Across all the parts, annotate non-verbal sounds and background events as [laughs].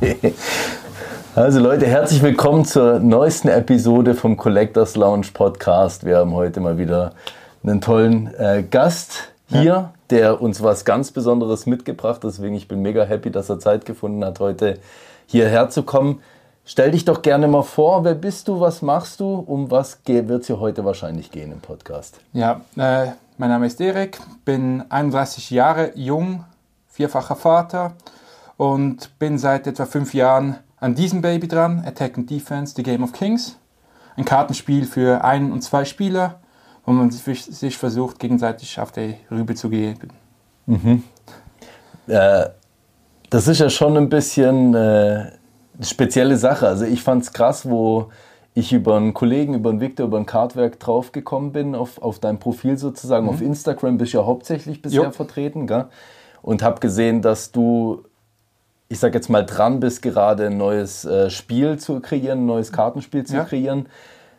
[laughs] Also Leute, herzlich willkommen zur neuesten Episode vom Collectors Lounge Podcast. Wir haben heute mal wieder einen tollen äh, Gast hier, ja. der uns was ganz Besonderes mitgebracht hat. Deswegen ich bin mega happy, dass er Zeit gefunden hat, heute hierher zu kommen. Stell dich doch gerne mal vor, wer bist du, was machst du, um was wird es hier heute wahrscheinlich gehen im Podcast? Ja, äh, mein Name ist Erik, bin 31 Jahre jung, vierfacher Vater und bin seit etwa fünf Jahren an diesem Baby dran, Attack and Defense, The Game of Kings. Ein Kartenspiel für ein und zwei Spieler, wo man sich versucht, gegenseitig auf die Rübe zu geben. Mhm. Äh, das ist ja schon ein bisschen äh, eine spezielle Sache. Also ich fand es krass, wo ich über einen Kollegen, über einen Victor, über ein Kartwerk draufgekommen bin, auf, auf dein Profil sozusagen. Mhm. Auf Instagram bist du ja hauptsächlich bisher jo. vertreten, gell? Und habe gesehen, dass du ich sag jetzt mal, dran bist, gerade ein neues äh, Spiel zu kreieren, ein neues Kartenspiel zu ja. kreieren.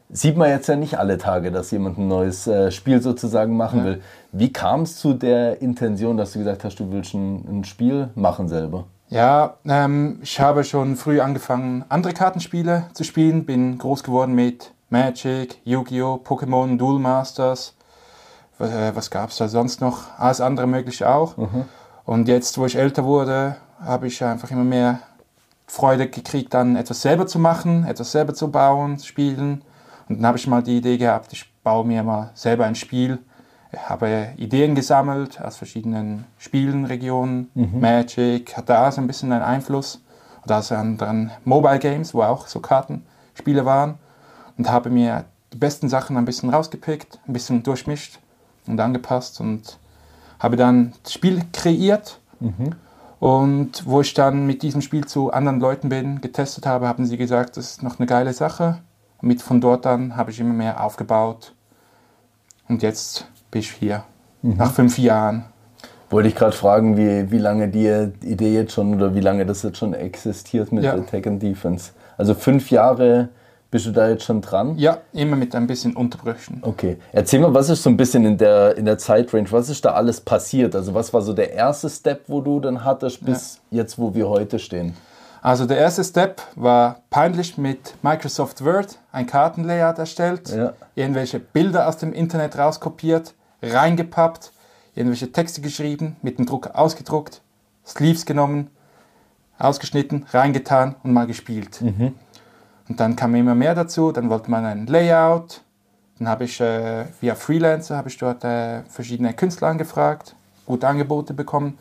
Sieht man jetzt ja nicht alle Tage, dass jemand ein neues äh, Spiel sozusagen machen ja. will. Wie kam es zu der Intention, dass du gesagt hast, du willst ein, ein Spiel machen selber? Ja, ähm, ich habe schon früh angefangen, andere Kartenspiele zu spielen. Bin groß geworden mit Magic, Yu-Gi-Oh!, Pokémon, Duel Masters. Äh, was gab es da sonst noch? Alles andere mögliche auch. Mhm. Und jetzt, wo ich älter wurde, habe ich einfach immer mehr Freude gekriegt, dann etwas selber zu machen, etwas selber zu bauen, zu spielen. Und dann habe ich mal die Idee gehabt, ich baue mir mal selber ein Spiel. Ich habe Ideen gesammelt aus verschiedenen Spielen, Regionen. Mhm. Magic hat da so ein bisschen einen Einfluss. Oder aus anderen Mobile Games, wo auch so Kartenspiele waren. Und habe mir die besten Sachen ein bisschen rausgepickt, ein bisschen durchmischt und angepasst und habe dann das Spiel kreiert. Mhm. Und wo ich dann mit diesem Spiel zu anderen Leuten bin, getestet habe, haben sie gesagt, das ist noch eine geile Sache. Und mit von dort an habe ich immer mehr aufgebaut. Und jetzt bin ich hier, mhm. nach fünf Jahren. Wollte ich gerade fragen, wie, wie lange die Idee jetzt schon oder wie lange das jetzt schon existiert mit ja. Attack and Defense. Also fünf Jahre bist du da jetzt schon dran? Ja, immer mit ein bisschen Unterbrüchen. Okay. Erzähl mal, was ist so ein bisschen in der, in der Zeitrange, was ist da alles passiert? Also was war so der erste Step, wo du dann hattest, bis ja. jetzt, wo wir heute stehen? Also der erste Step war peinlich mit Microsoft Word ein Kartenlayout erstellt, ja. irgendwelche Bilder aus dem Internet rauskopiert, reingepappt, irgendwelche Texte geschrieben, mit dem Drucker ausgedruckt, Sleeves genommen, ausgeschnitten, reingetan und mal gespielt. Mhm. Und dann kam immer mehr dazu, dann wollte man ein Layout. Dann habe ich äh, via Freelancer habe ich dort äh, verschiedene Künstler angefragt, gute Angebote bekommen.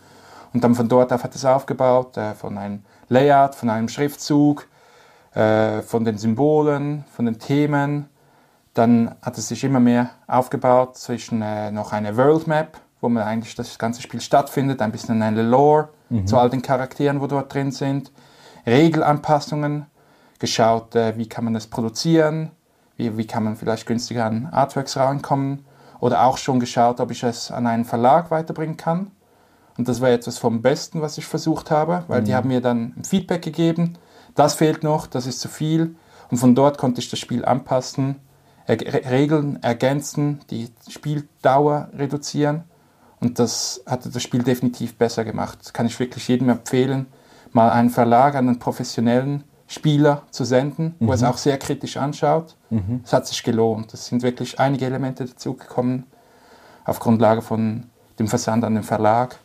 Und dann von dort auf hat es aufgebaut, äh, von einem Layout, von einem Schriftzug, äh, von den Symbolen, von den Themen. Dann hat es sich immer mehr aufgebaut zwischen äh, noch einer World Map, wo man eigentlich das ganze Spiel stattfindet, ein bisschen eine Lore mhm. zu all den Charakteren, wo dort drin sind, Regelanpassungen, geschaut, äh, wie kann man das produzieren, wie, wie kann man vielleicht günstiger an Artworks rankommen oder auch schon geschaut, ob ich es an einen Verlag weiterbringen kann. Und das war etwas vom Besten, was ich versucht habe, weil mhm. die haben mir dann Feedback gegeben, das fehlt noch, das ist zu viel. Und von dort konnte ich das Spiel anpassen, er Regeln ergänzen, die Spieldauer reduzieren. Und das hatte das Spiel definitiv besser gemacht. Das kann ich wirklich jedem empfehlen, mal einen Verlag, einen professionellen Spieler zu senden, mhm. wo es auch sehr kritisch anschaut. Mhm. Es hat sich gelohnt. Es sind wirklich einige Elemente dazugekommen auf Grundlage von dem Versand an den Verlag.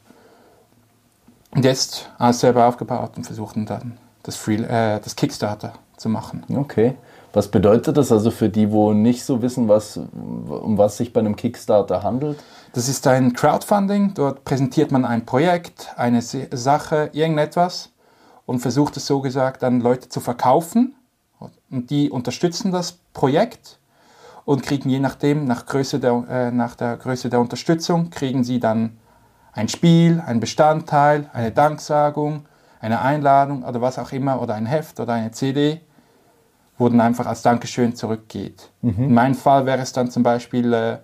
Und jetzt alles selber aufgebaut und versuchen dann das, Free, äh, das Kickstarter zu machen. Okay. Was bedeutet das also für die, wo nicht so wissen, was, um was sich bei einem Kickstarter handelt? Das ist ein Crowdfunding. Dort präsentiert man ein Projekt, eine Sache, irgendetwas und versucht es so gesagt an Leute zu verkaufen. Und die unterstützen das Projekt und kriegen je nachdem, nach, Größe der, äh, nach der Größe der Unterstützung, kriegen sie dann ein Spiel, ein Bestandteil, eine Danksagung, eine Einladung oder was auch immer oder ein Heft oder eine CD, wo dann einfach als Dankeschön zurückgeht. Mhm. In meinem Fall wäre es dann zum Beispiel äh,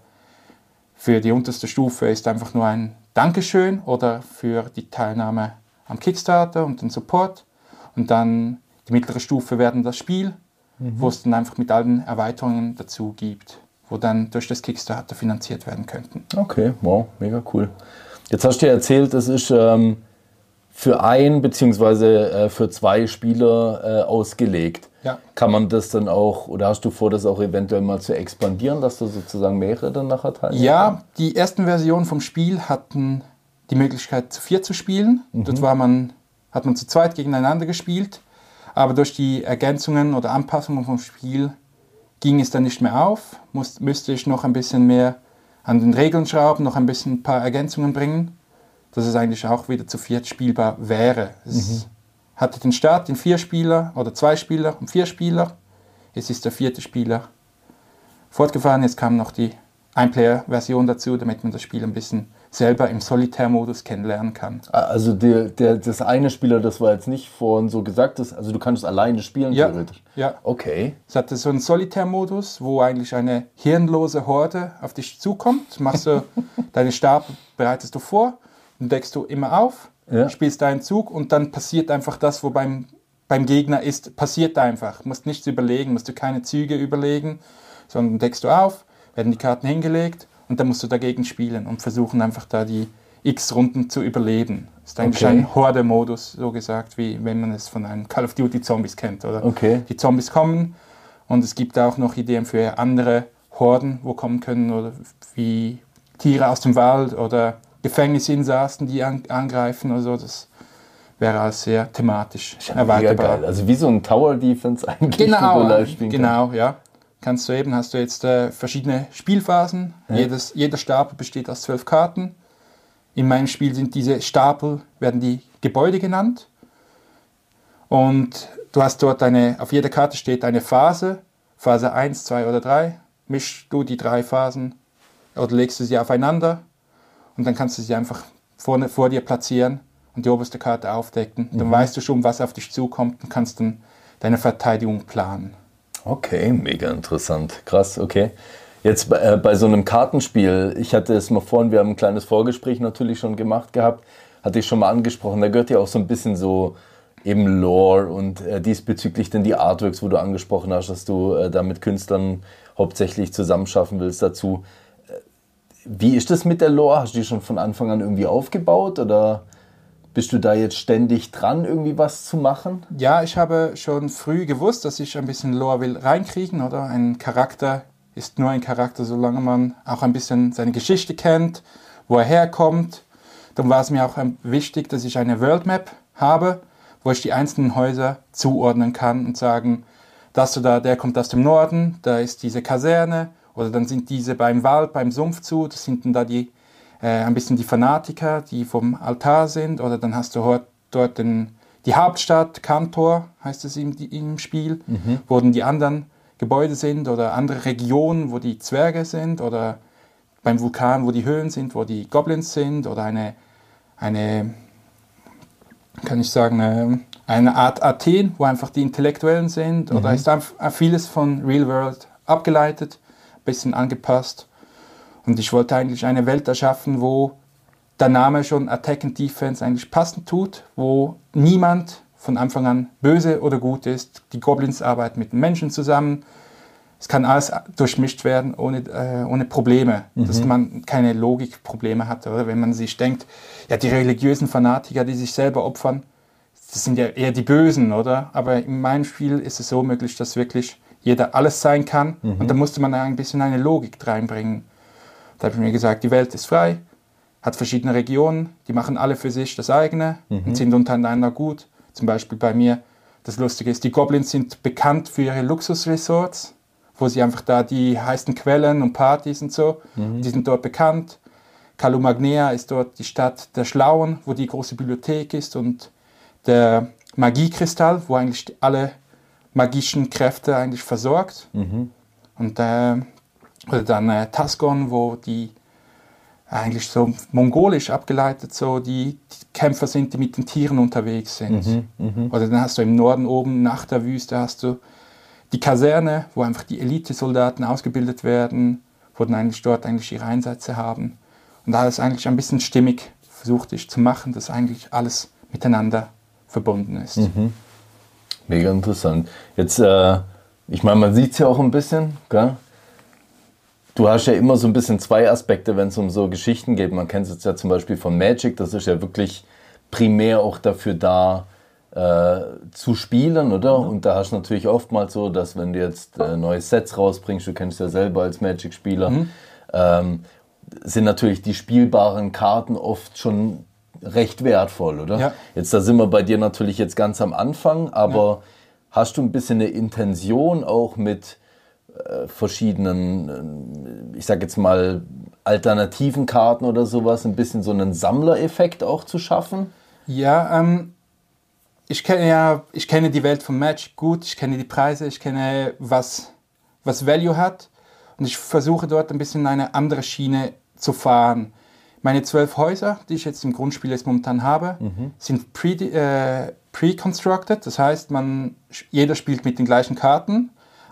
für die unterste Stufe ist einfach nur ein Dankeschön oder für die Teilnahme am Kickstarter und den Support. Und dann die mittlere Stufe werden das Spiel, mhm. wo es dann einfach mit allen Erweiterungen dazu gibt, wo dann durch das Kickstarter finanziert werden könnten. Okay, wow, mega cool. Jetzt hast du ja erzählt, das ist ähm, für ein bzw. Äh, für zwei Spieler äh, ausgelegt. Ja. Kann man das dann auch, oder hast du vor, das auch eventuell mal zu expandieren, dass du sozusagen mehrere dann nachher teilnehmen Ja, die ersten Versionen vom Spiel hatten die Möglichkeit, zu vier zu spielen. Mhm. Dort war man, hat man zu zweit gegeneinander gespielt. Aber durch die Ergänzungen oder Anpassungen vom Spiel ging es dann nicht mehr auf. Muss, müsste ich noch ein bisschen mehr an den Regeln schrauben, noch ein bisschen ein paar Ergänzungen bringen, dass es eigentlich auch wieder zu viert spielbar wäre. Es mhm. hatte den Start in vier Spieler oder zwei Spieler und vier Spieler. Jetzt ist der vierte Spieler fortgefahren. Jetzt kam noch die Ein-Player-Version dazu, damit man das Spiel ein bisschen selber im Solitärmodus kennenlernen kann. Ah, also der, der, das eine Spieler, das war jetzt nicht vorhin so gesagt, das, also du kannst es alleine spielen ja, theoretisch? Ja. Okay. Es hatte so einen Solitärmodus, wo eigentlich eine hirnlose Horde auf dich zukommt. Machst du [laughs] deine Stab, bereitest du vor, dann deckst du immer auf, ja. spielst deinen Zug und dann passiert einfach das, wo beim, beim Gegner ist, passiert einfach. Du musst nichts überlegen, musst du keine Züge überlegen, sondern deckst du auf, werden die Karten hingelegt und dann musst du dagegen spielen und versuchen einfach da die x Runden zu überleben. Das ist eigentlich okay. ein Horde-Modus, so gesagt, wie wenn man es von einem Call of Duty Zombies kennt. Oder? Okay. Die Zombies kommen und es gibt auch noch Ideen für andere Horden, wo kommen können, oder wie Tiere aus dem Wald oder Gefängnisinsassen, die an, angreifen oder so. Das wäre alles sehr thematisch erweiterbar. Also wie so ein Tower Defense eigentlich. Genau, genau, ja kannst du eben, hast du jetzt äh, verschiedene Spielphasen. Ja. Jedes, jeder Stapel besteht aus zwölf Karten. In meinem Spiel sind diese Stapel, werden die Gebäude genannt. Und du hast dort eine, auf jeder Karte steht eine Phase, Phase 1, 2 oder 3. Mischst du die drei Phasen oder legst du sie aufeinander und dann kannst du sie einfach vorne, vor dir platzieren und die oberste Karte aufdecken. Mhm. Dann weißt du schon, was auf dich zukommt und kannst dann deine Verteidigung planen. Okay, mega interessant. Krass, okay. Jetzt äh, bei so einem Kartenspiel, ich hatte es mal vorhin, wir haben ein kleines Vorgespräch natürlich schon gemacht gehabt, hatte ich schon mal angesprochen, da gehört ja auch so ein bisschen so eben Lore und äh, diesbezüglich denn die Artworks, wo du angesprochen hast, dass du äh, da mit Künstlern hauptsächlich zusammenschaffen willst dazu. Äh, wie ist das mit der Lore? Hast du die schon von Anfang an irgendwie aufgebaut oder? Bist du da jetzt ständig dran, irgendwie was zu machen? Ja, ich habe schon früh gewusst, dass ich ein bisschen Lore will reinkriegen, oder? Ein Charakter ist nur ein Charakter, solange man auch ein bisschen seine Geschichte kennt, wo er herkommt. Dann war es mir auch wichtig, dass ich eine World Map habe, wo ich die einzelnen Häuser zuordnen kann und sagen, das oder der kommt aus dem Norden, da ist diese Kaserne, oder dann sind diese beim Wald, beim Sumpf zu, das sind dann da die äh, ein bisschen die Fanatiker, die vom Altar sind, oder dann hast du dort den, die Hauptstadt, Kantor heißt es im, im Spiel, mhm. wo dann die anderen Gebäude sind oder andere Regionen, wo die Zwerge sind oder beim Vulkan, wo die Höhlen sind, wo die Goblins sind oder eine, eine kann ich sagen, eine, eine Art Athen, wo einfach die Intellektuellen sind mhm. oder ist einfach vieles von Real World abgeleitet, ein bisschen angepasst. Und ich wollte eigentlich eine Welt erschaffen, wo der Name schon Attack and Defense eigentlich passend tut, wo niemand von Anfang an böse oder gut ist. Die Goblins arbeiten mit den Menschen zusammen. Es kann alles durchmischt werden ohne, äh, ohne Probleme, mhm. dass man keine Logikprobleme hat. Oder wenn man sich denkt, ja, die religiösen Fanatiker, die sich selber opfern, das sind ja eher die Bösen, oder? Aber in meinem Spiel ist es so möglich, dass wirklich jeder alles sein kann. Mhm. Und da musste man ein bisschen eine Logik reinbringen. Da habe ich mir gesagt, die Welt ist frei, hat verschiedene Regionen, die machen alle für sich das eigene mhm. und sind untereinander gut. Zum Beispiel bei mir, das Lustige ist, die Goblins sind bekannt für ihre Luxusresorts, wo sie einfach da die heißen Quellen und Partys und so, mhm. die sind dort bekannt. Kalumagnea ist dort die Stadt der Schlauen, wo die große Bibliothek ist und der Magiekristall, wo eigentlich alle magischen Kräfte eigentlich versorgt. Mhm. Und äh, oder dann äh, Tascon, wo die eigentlich so mongolisch abgeleitet, so die, Kämpfer sind, die mit den Tieren unterwegs sind. Mhm, mh. Oder dann hast du im Norden oben nach der Wüste hast du die Kaserne, wo einfach die Elitesoldaten ausgebildet werden, wo dann eigentlich dort eigentlich ihre Einsätze haben. Und alles eigentlich ein bisschen stimmig versucht ich zu machen, dass eigentlich alles miteinander verbunden ist. Mhm. Mega interessant. Jetzt, äh, ich meine, man sieht es ja auch ein bisschen, gell? Du hast ja immer so ein bisschen zwei Aspekte, wenn es um so Geschichten geht. Man kennt es jetzt ja zum Beispiel von Magic, das ist ja wirklich primär auch dafür da, äh, zu spielen, oder? Mhm. Und da hast du natürlich oftmals so, dass wenn du jetzt äh, neue Sets rausbringst, du kennst ja selber als Magic-Spieler, mhm. ähm, sind natürlich die spielbaren Karten oft schon recht wertvoll, oder? Ja. Jetzt da sind wir bei dir natürlich jetzt ganz am Anfang, aber ja. hast du ein bisschen eine Intention auch mit verschiedenen, äh, ich sag jetzt mal alternativen Karten oder sowas, ein bisschen so einen Sammlereffekt auch zu schaffen? Ja, ähm, ich kenne ja, ich kenne die Welt von Magic gut, ich kenne die Preise, ich kenne was was Value hat und ich versuche dort ein bisschen eine andere Schiene zu fahren. Meine zwölf Häuser, die ich jetzt im Grundspiel jetzt momentan habe, mhm. sind äh, pre-constructed. Äh, pre das heißt, man, jeder spielt mit den gleichen Karten.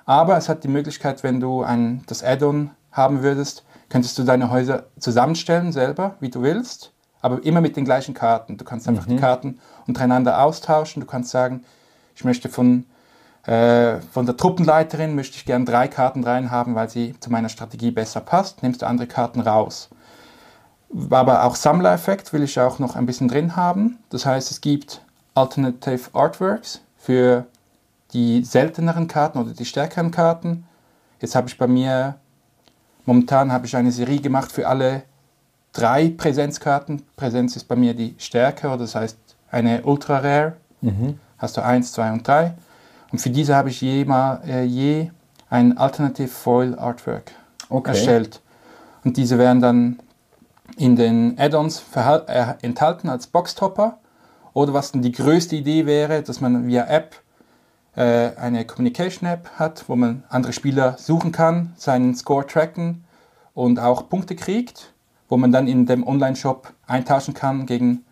Aber es hat die Möglichkeit, wenn du ein, das Add-on haben würdest, könntest du deine Häuser zusammenstellen selber, wie du willst. Aber immer mit den gleichen Karten. Du kannst einfach mhm. die Karten untereinander austauschen. Du kannst sagen, ich möchte von, äh, von der Truppenleiterin möchte ich gerne drei Karten rein haben, weil sie zu meiner Strategie besser passt. Nimmst du andere Karten raus. Aber auch Sammler-Effekt will ich auch noch ein bisschen drin haben. Das heißt, es gibt Alternative Artworks für die selteneren Karten oder die stärkeren Karten. Jetzt habe ich bei mir, momentan habe ich eine Serie gemacht für alle drei Präsenzkarten. Präsenz ist bei mir die Stärke, oder das heißt eine Ultra Rare. Mhm. Hast du eins, zwei und drei. Und für diese habe ich je, mal, äh, je ein Alternative Foil Artwork okay. erstellt. Und diese werden dann in den Add-ons äh, enthalten als Boxtopper. Oder was dann die größte Idee wäre, dass man via App äh, eine Communication-App hat, wo man andere Spieler suchen kann, seinen Score tracken und auch Punkte kriegt, wo man dann in dem Online-Shop eintauschen kann gegen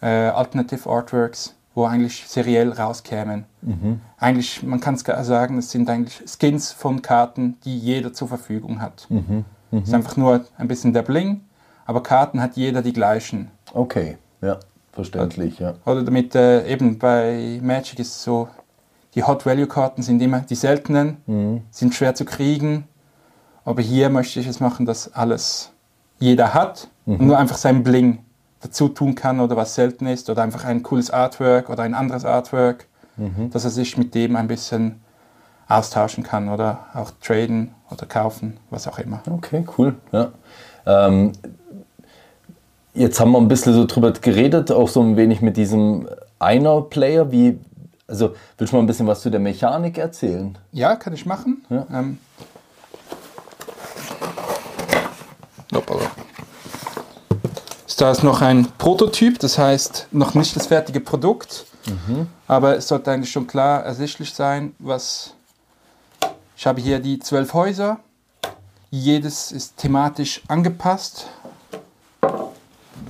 äh, Alternative Artworks, wo eigentlich seriell rauskämen. Mhm. Eigentlich, man kann es sagen, es sind eigentlich Skins von Karten, die jeder zur Verfügung hat. Mhm. Mhm. Es ist einfach nur ein bisschen der Bling aber Karten hat jeder die gleichen. Okay, ja, verständlich, ja. Oder damit äh, eben bei Magic ist es so, die Hot Value Karten sind immer die seltenen, mhm. sind schwer zu kriegen. Aber hier möchte ich es machen, dass alles jeder hat mhm. und nur einfach sein Bling dazu tun kann oder was selten ist oder einfach ein cooles Artwork oder ein anderes Artwork, mhm. dass er sich mit dem ein bisschen austauschen kann oder auch traden oder kaufen, was auch immer. Okay, cool. Ja. Ähm, Jetzt haben wir ein bisschen so drüber geredet, auch so ein wenig mit diesem Einer-Player. Wie, also willst du mal ein bisschen was zu der Mechanik erzählen? Ja, kann ich machen. Ja. Ähm. Da ist noch ein Prototyp, das heißt noch nicht das fertige Produkt, mhm. aber es sollte eigentlich schon klar ersichtlich sein, was ich habe hier die zwölf Häuser. Jedes ist thematisch angepasst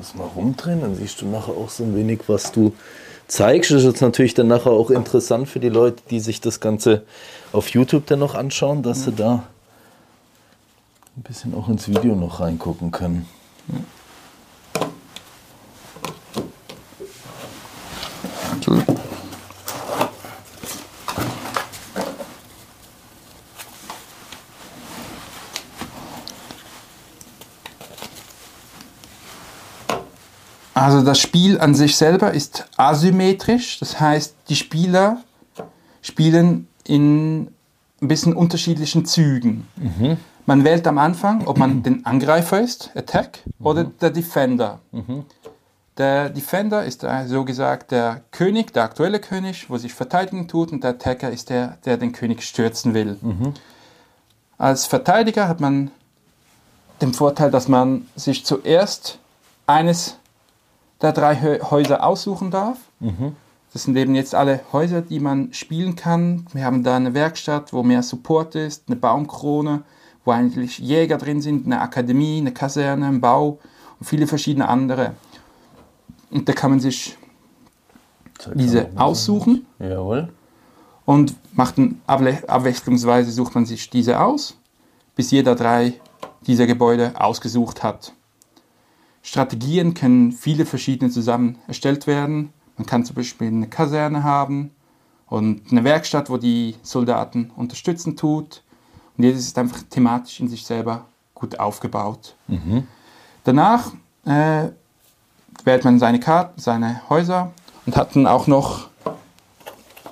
das mal rumdrehen, dann siehst du nachher auch so ein wenig, was du zeigst. Das ist jetzt natürlich dann nachher auch interessant für die Leute, die sich das Ganze auf YouTube dann noch anschauen, dass sie da ein bisschen auch ins Video noch reingucken können. Also das Spiel an sich selber ist asymmetrisch, das heißt, die Spieler spielen in ein bisschen unterschiedlichen Zügen. Mhm. Man wählt am Anfang, ob man den Angreifer ist, Attack, mhm. oder der Defender. Mhm. Der Defender ist so gesagt der König, der aktuelle König, wo sich verteidigen tut, und der Attacker ist der, der den König stürzen will. Mhm. Als Verteidiger hat man den Vorteil, dass man sich zuerst eines da drei Häuser aussuchen darf. Mhm. Das sind eben jetzt alle Häuser, die man spielen kann. Wir haben da eine Werkstatt, wo mehr Support ist, eine Baumkrone, wo eigentlich Jäger drin sind, eine Akademie, eine Kaserne, ein Bau viele verschiedene andere. Und da kann man sich diese aussuchen. Jawohl. Und macht ein, abwechslungsweise sucht man sich diese aus, bis jeder drei dieser Gebäude ausgesucht hat. Strategien können viele verschiedene zusammen erstellt werden. Man kann zum Beispiel eine Kaserne haben und eine Werkstatt, wo die Soldaten unterstützen tut. Und jedes ist einfach thematisch in sich selber gut aufgebaut. Mhm. Danach äh, wählt man seine Karten, seine Häuser und hat dann auch noch,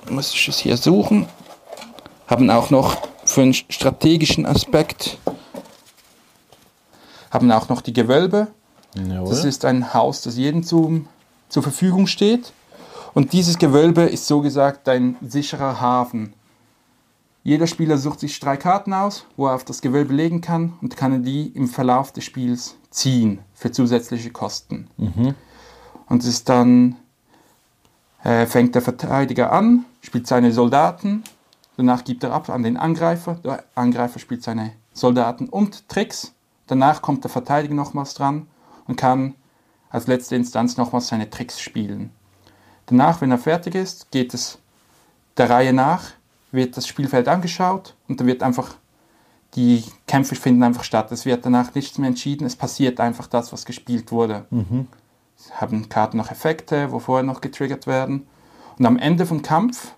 muss ich es hier suchen, haben auch noch für einen strategischen Aspekt, haben auch noch die Gewölbe. Jawohl. Das ist ein Haus, das jedem zum, zur Verfügung steht. Und dieses Gewölbe ist so gesagt ein sicherer Hafen. Jeder Spieler sucht sich drei Karten aus, wo er auf das Gewölbe legen kann und kann die im Verlauf des Spiels ziehen für zusätzliche Kosten. Mhm. Und es ist dann äh, fängt der Verteidiger an, spielt seine Soldaten, danach gibt er ab an den Angreifer, der Angreifer spielt seine Soldaten und Tricks, danach kommt der Verteidiger nochmals dran und kann als letzte Instanz nochmals seine Tricks spielen. Danach, wenn er fertig ist, geht es der Reihe nach, wird das Spielfeld angeschaut und dann wird einfach, die Kämpfe finden einfach statt. Es wird danach nichts mehr entschieden, es passiert einfach das, was gespielt wurde. Mhm haben Karten noch Effekte, wo vorher noch getriggert werden. Und am Ende vom Kampf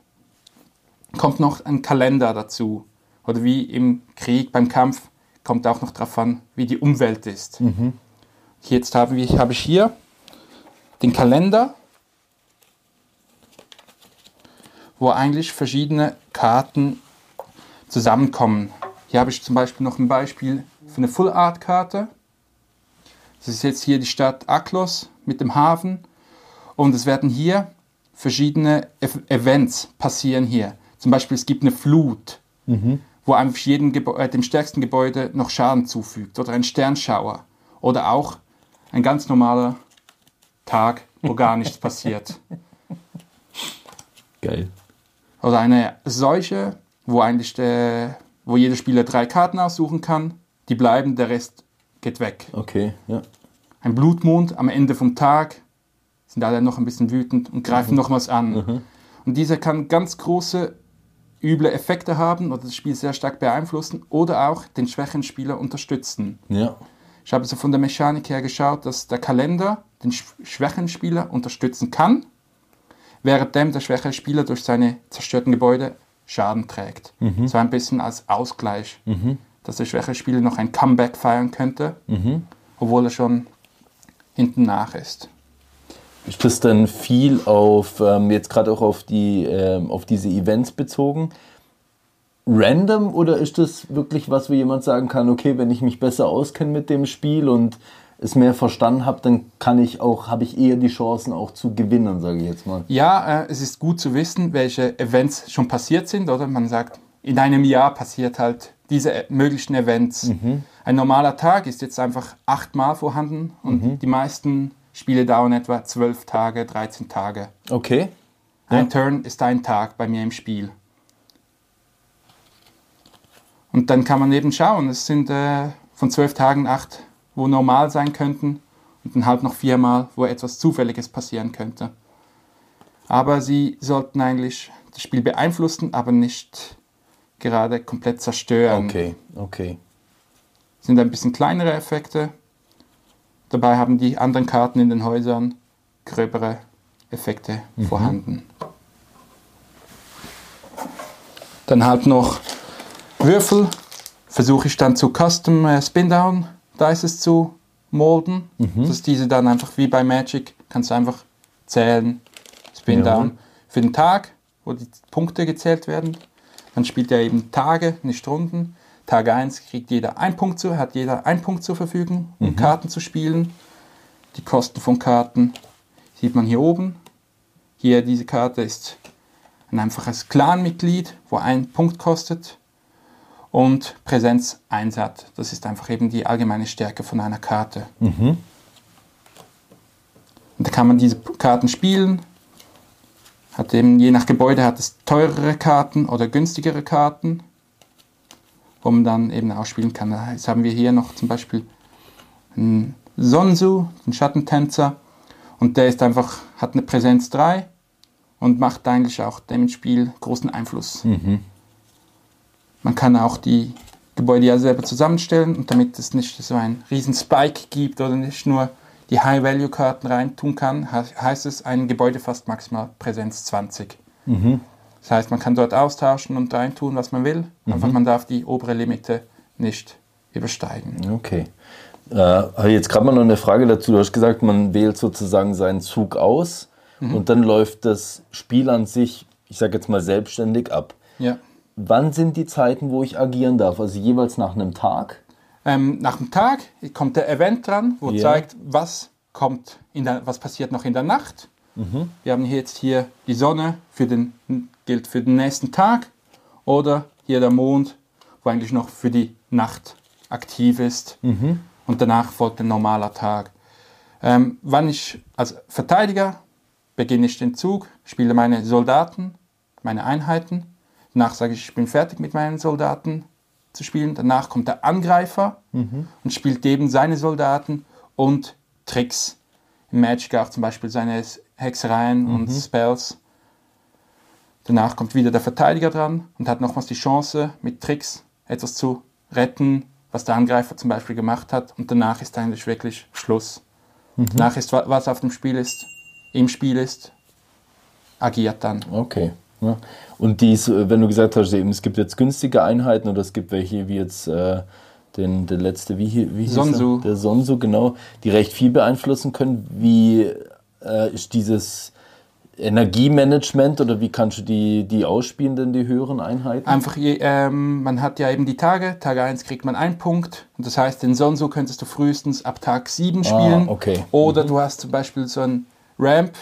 kommt noch ein Kalender dazu. Oder wie im Krieg, beim Kampf, kommt auch noch darauf an, wie die Umwelt ist. Mhm. Jetzt habe ich, habe ich hier den Kalender, wo eigentlich verschiedene Karten zusammenkommen. Hier habe ich zum Beispiel noch ein Beispiel für eine Full Art Karte. Das ist jetzt hier die Stadt Aklos mit dem Hafen. Und es werden hier verschiedene Events passieren hier. Zum Beispiel es gibt eine Flut, mhm. wo einfach jedem Gebä äh, dem stärksten Gebäude noch Schaden zufügt. Oder ein Sternschauer. Oder auch ein ganz normaler Tag, wo gar nichts passiert. [laughs] Geil. Oder eine Seuche, wo eigentlich der, wo jeder Spieler drei Karten aussuchen kann. Die bleiben, der Rest geht weg. Okay, ja ein Blutmond am Ende vom Tag, sind alle noch ein bisschen wütend und greifen mhm. nochmals an. Mhm. Und dieser kann ganz große, üble Effekte haben oder das Spiel sehr stark beeinflussen oder auch den schwächeren Spieler unterstützen. Ja. Ich habe so von der Mechanik her geschaut, dass der Kalender den schwächeren Spieler unterstützen kann, währenddem der schwächere Spieler durch seine zerstörten Gebäude Schaden trägt. Mhm. So ein bisschen als Ausgleich, mhm. dass der schwächere Spieler noch ein Comeback feiern könnte, mhm. obwohl er schon hinten nach ist. Ist das dann viel auf, ähm, jetzt gerade auch auf, die, ähm, auf diese Events bezogen? Random oder ist das wirklich was, wo jemand sagen kann, okay, wenn ich mich besser auskenne mit dem Spiel und es mehr verstanden habe, dann kann ich auch, habe ich eher die Chancen auch zu gewinnen, sage ich jetzt mal. Ja, äh, es ist gut zu wissen, welche Events schon passiert sind, oder? Man sagt, in einem Jahr passiert halt diese äh, möglichen Events. Mhm. Ein normaler Tag ist jetzt einfach achtmal vorhanden und mhm. die meisten Spiele dauern etwa zwölf Tage, 13 Tage. Okay. Ein ja. Turn ist ein Tag bei mir im Spiel. Und dann kann man eben schauen, es sind äh, von zwölf Tagen acht, wo normal sein könnten und dann halt noch viermal, wo etwas Zufälliges passieren könnte. Aber sie sollten eigentlich das Spiel beeinflussen, aber nicht gerade komplett zerstören. Okay, okay. Sind ein bisschen kleinere Effekte. Dabei haben die anderen Karten in den Häusern gröbere Effekte mhm. vorhanden. Dann halt noch Würfel. Versuche ich dann zu Custom äh, Spin-Down Dices zu molden. Mhm. Dass diese dann einfach wie bei Magic kannst du einfach zählen. Spin-Down. Ja. Für den Tag, wo die Punkte gezählt werden. Dann spielt er eben Tage, nicht Runden. Tag 1 kriegt jeder einen Punkt zu, hat jeder einen Punkt zur Verfügung, um mhm. Karten zu spielen. Die Kosten von Karten sieht man hier oben. Hier diese Karte ist ein einfaches Clan-Mitglied, wo ein Punkt kostet. Und Präsenz 1 hat. Das ist einfach eben die allgemeine Stärke von einer Karte. Mhm. Und da kann man diese Karten spielen, hat eben, je nach Gebäude hat es teurere Karten oder günstigere Karten, wo man dann eben ausspielen kann. Jetzt haben wir hier noch zum Beispiel ein Sonsu, den Schattentänzer. Und der ist einfach, hat eine Präsenz 3 und macht eigentlich auch dem Spiel großen Einfluss. Mhm. Man kann auch die Gebäude ja selber zusammenstellen und damit es nicht so einen riesen Spike gibt oder nicht nur die High-Value-Karten reintun kann, heißt es, ein Gebäude fast maximal Präsenz 20. Mhm. Das heißt, man kann dort austauschen und reintun, was man will. Mhm. Einfach man darf die obere Limite nicht übersteigen. Okay. Äh, jetzt gerade mal noch eine Frage dazu. Du hast gesagt, man wählt sozusagen seinen Zug aus mhm. und dann läuft das Spiel an sich, ich sage jetzt mal, selbstständig ab. Ja. Wann sind die Zeiten, wo ich agieren darf? Also jeweils nach einem Tag? Ähm, nach dem Tag kommt der Event dran, wo ja. zeigt, was kommt in der, was passiert noch in der Nacht. Mhm. Wir haben hier jetzt hier die Sonne für den, gilt für den nächsten Tag oder hier der Mond, wo eigentlich noch für die Nacht aktiv ist. Mhm. Und danach folgt ein normaler Tag. Ähm, wann ich als Verteidiger beginne ich den Zug, spiele meine Soldaten, meine Einheiten. Danach sage ich, ich bin fertig mit meinen Soldaten zu spielen. Danach kommt der Angreifer mhm. und spielt eben seine Soldaten und Tricks. Im Magic auch zum Beispiel seine Hexereien mhm. und Spells. Danach kommt wieder der Verteidiger dran und hat nochmals die Chance, mit Tricks etwas zu retten, was der Angreifer zum Beispiel gemacht hat. Und danach ist eigentlich wirklich Schluss. Mhm. Danach ist, was auf dem Spiel ist, im Spiel ist, agiert dann. Okay. Ja. Und dies, äh, wenn du gesagt hast, eben, es gibt jetzt günstige Einheiten oder es gibt welche wie jetzt äh, den, der letzte, wie, wie hieß Sonsu. Der Sonsu, genau, die recht viel beeinflussen können. Wie äh, ist dieses Energiemanagement oder wie kannst du die, die ausspielen, denn die höheren Einheiten? Einfach, ähm, man hat ja eben die Tage. Tag 1 kriegt man einen Punkt. Und das heißt, den Sonso könntest du frühestens ab Tag 7 spielen. Ah, okay. Oder mhm. du hast zum Beispiel so ein Ramp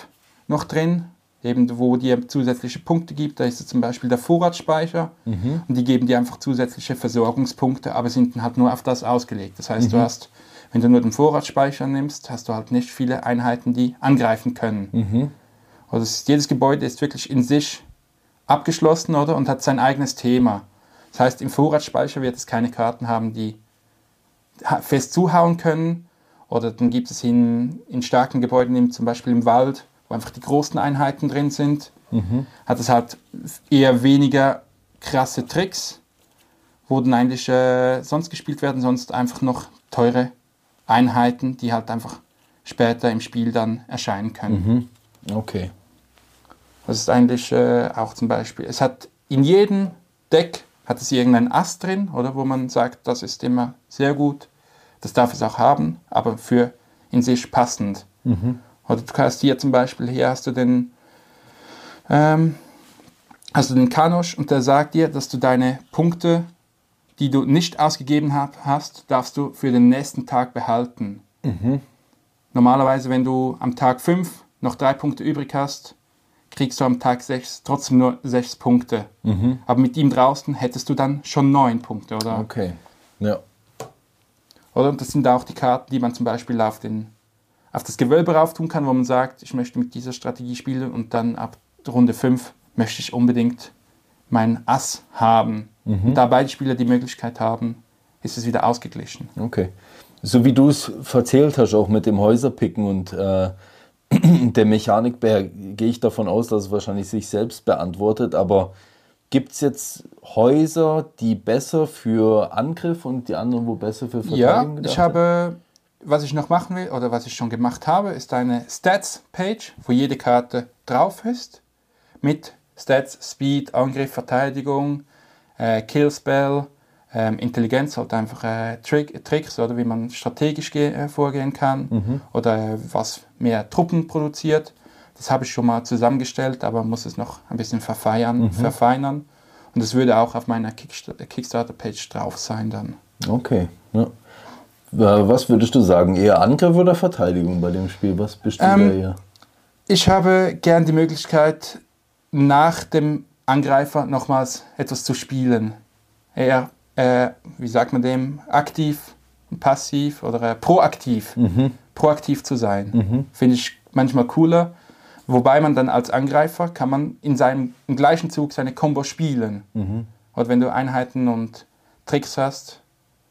noch drin eben wo dir zusätzliche Punkte gibt. Da ist es zum Beispiel der Vorratsspeicher mhm. und die geben dir einfach zusätzliche Versorgungspunkte, aber sind halt nur auf das ausgelegt. Das heißt, mhm. du hast, wenn du nur den Vorratsspeicher nimmst, hast du halt nicht viele Einheiten, die angreifen können. Mhm. Also ist, jedes Gebäude ist wirklich in sich abgeschlossen oder und hat sein eigenes Thema. Das heißt, im Vorratsspeicher wird es keine Karten haben, die fest zuhauen können. Oder dann gibt es in, in starken Gebäuden, zum Beispiel im Wald, wo einfach die großen Einheiten drin sind, mhm. hat es halt eher weniger krasse Tricks, wo dann eigentlich äh, sonst gespielt werden, sonst einfach noch teure Einheiten, die halt einfach später im Spiel dann erscheinen können. Mhm. Okay. Das ist eigentlich äh, auch zum Beispiel, es hat in jedem Deck hat es irgendeinen Ast drin, oder wo man sagt, das ist immer sehr gut, das darf es auch haben, aber für in sich passend. Mhm. Oder du hast hier zum Beispiel, hier hast du den, ähm, hast du den Kanosch und der sagt dir, dass du deine Punkte, die du nicht ausgegeben hab, hast, darfst du für den nächsten Tag behalten. Mhm. Normalerweise, wenn du am Tag 5 noch drei Punkte übrig hast, kriegst du am Tag 6 trotzdem nur 6 Punkte. Mhm. Aber mit ihm draußen hättest du dann schon 9 Punkte, oder? Okay, ja. Oder? Und das sind auch die Karten, die man zum Beispiel auf den auf das Gewölbe rauf tun kann, wo man sagt, ich möchte mit dieser Strategie spielen und dann ab Runde 5 möchte ich unbedingt mein Ass haben. Mhm. Da beide Spieler die Möglichkeit haben, ist es wieder ausgeglichen. Okay. So wie du es verzählt hast, auch mit dem Häuserpicken und äh, [clears throat] der Mechanik, gehe ich davon aus, dass es wahrscheinlich sich selbst beantwortet, aber gibt es jetzt Häuser, die besser für Angriff und die anderen, wo besser für Verteidigung Ja, ich habe was ich noch machen will oder was ich schon gemacht habe, ist eine Stats-Page, wo jede Karte drauf ist. Mit Stats, Speed, Angriff, Verteidigung, äh, Killspell, ähm, Intelligenz, halt einfach äh, Trick, Tricks oder wie man strategisch äh, vorgehen kann mhm. oder äh, was mehr Truppen produziert. Das habe ich schon mal zusammengestellt, aber muss es noch ein bisschen verfeinern. Mhm. verfeinern. Und das würde auch auf meiner Kickstarter-Page drauf sein dann. Okay, ja. Was würdest du sagen? Eher Angriff oder Verteidigung bei dem Spiel? Was bist du ähm, eher? Ich habe gern die Möglichkeit, nach dem Angreifer nochmals etwas zu spielen. Eher, äh, wie sagt man dem, aktiv, passiv oder äh, proaktiv. Mhm. Proaktiv zu sein. Mhm. Finde ich manchmal cooler. Wobei man dann als Angreifer kann man in seinem im gleichen Zug seine Combo spielen. Mhm. Oder wenn du Einheiten und Tricks hast,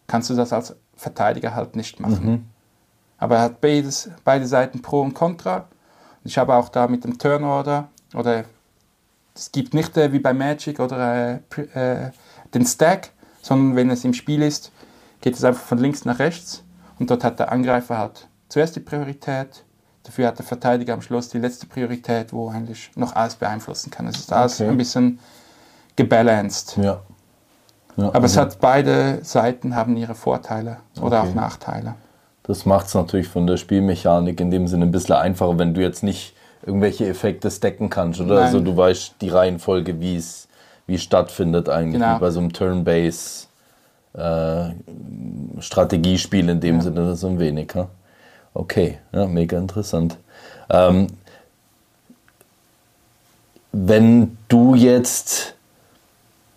kannst du das als Verteidiger halt nicht machen. Mhm. Aber er hat beides, beide Seiten Pro und Contra. Ich habe auch da mit dem Turnorder oder es gibt nicht äh, wie bei Magic oder äh, äh, den Stack, sondern wenn es im Spiel ist, geht es einfach von links nach rechts und dort hat der Angreifer halt zuerst die Priorität, dafür hat der Verteidiger am Schluss die letzte Priorität, wo eigentlich noch alles beeinflussen kann. Es ist alles okay. ein bisschen gebalanced. Ja. Ja Aber also es hat beide Seiten haben ihre Vorteile oder okay. auch Nachteile. Das macht es natürlich von der Spielmechanik in dem Sinne ein bisschen einfacher, wenn du jetzt nicht irgendwelche Effekte stacken kannst, oder? Nein. Also du weißt die Reihenfolge, wie es wie stattfindet eigentlich, genau. bei so einem Turn-Base äh, Strategiespiel in dem ja. Sinne so ein wenig. Ha? Okay, ja, mega interessant. Ähm, wenn du jetzt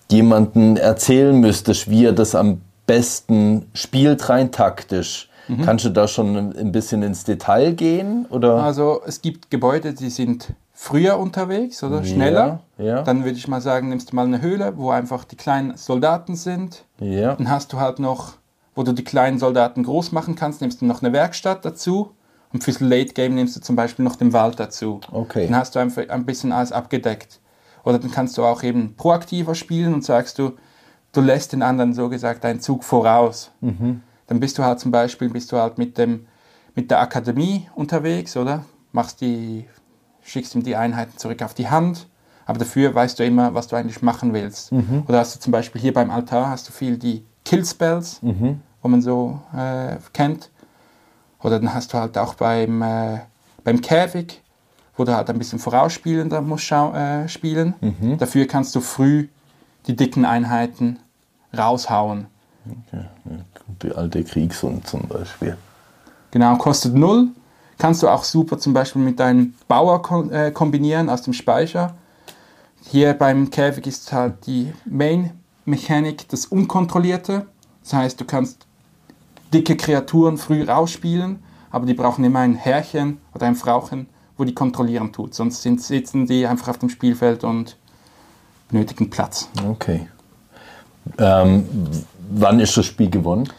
jemanden erzählen müsstest, wie er das am besten spielt, rein taktisch, mhm. kannst du da schon ein bisschen ins Detail gehen? Oder? Also es gibt Gebäude, die sind früher unterwegs oder schneller. Ja, ja. Dann würde ich mal sagen, nimmst du mal eine Höhle, wo einfach die kleinen Soldaten sind. Ja. Dann hast du halt noch, wo du die kleinen Soldaten groß machen kannst, nimmst du noch eine Werkstatt dazu. Und fürs Late Game nimmst du zum Beispiel noch den Wald dazu. Okay. Dann hast du einfach ein bisschen alles abgedeckt. Oder dann kannst du auch eben proaktiver spielen und sagst du, du lässt den anderen so gesagt einen Zug voraus. Mhm. Dann bist du halt zum Beispiel bist du halt mit, dem, mit der Akademie unterwegs, oder? Machst die schickst ihm die Einheiten zurück auf die Hand, aber dafür weißt du immer, was du eigentlich machen willst. Mhm. Oder hast du zum Beispiel hier beim Altar hast du viel die Kill-Spells, mhm. wo man so äh, kennt. Oder dann hast du halt auch beim, äh, beim Käfig, wo du halt ein bisschen vorausspielender musst äh, spielen. Mhm. Dafür kannst du früh die dicken Einheiten raushauen. Okay. Die alte Kriegshund zum Beispiel. Genau, kostet null Kannst du auch super zum Beispiel mit deinem Bauer äh, kombinieren aus dem Speicher. Hier beim Käfig ist halt die Main-Mechanik das Unkontrollierte. Das heißt, du kannst dicke Kreaturen früh rausspielen, aber die brauchen immer ein Herrchen oder ein Frauchen, wo die kontrollieren tut. Sonst sind, sitzen die einfach auf dem Spielfeld und benötigen Platz. Okay. Ähm, wann ist das Spiel gewonnen?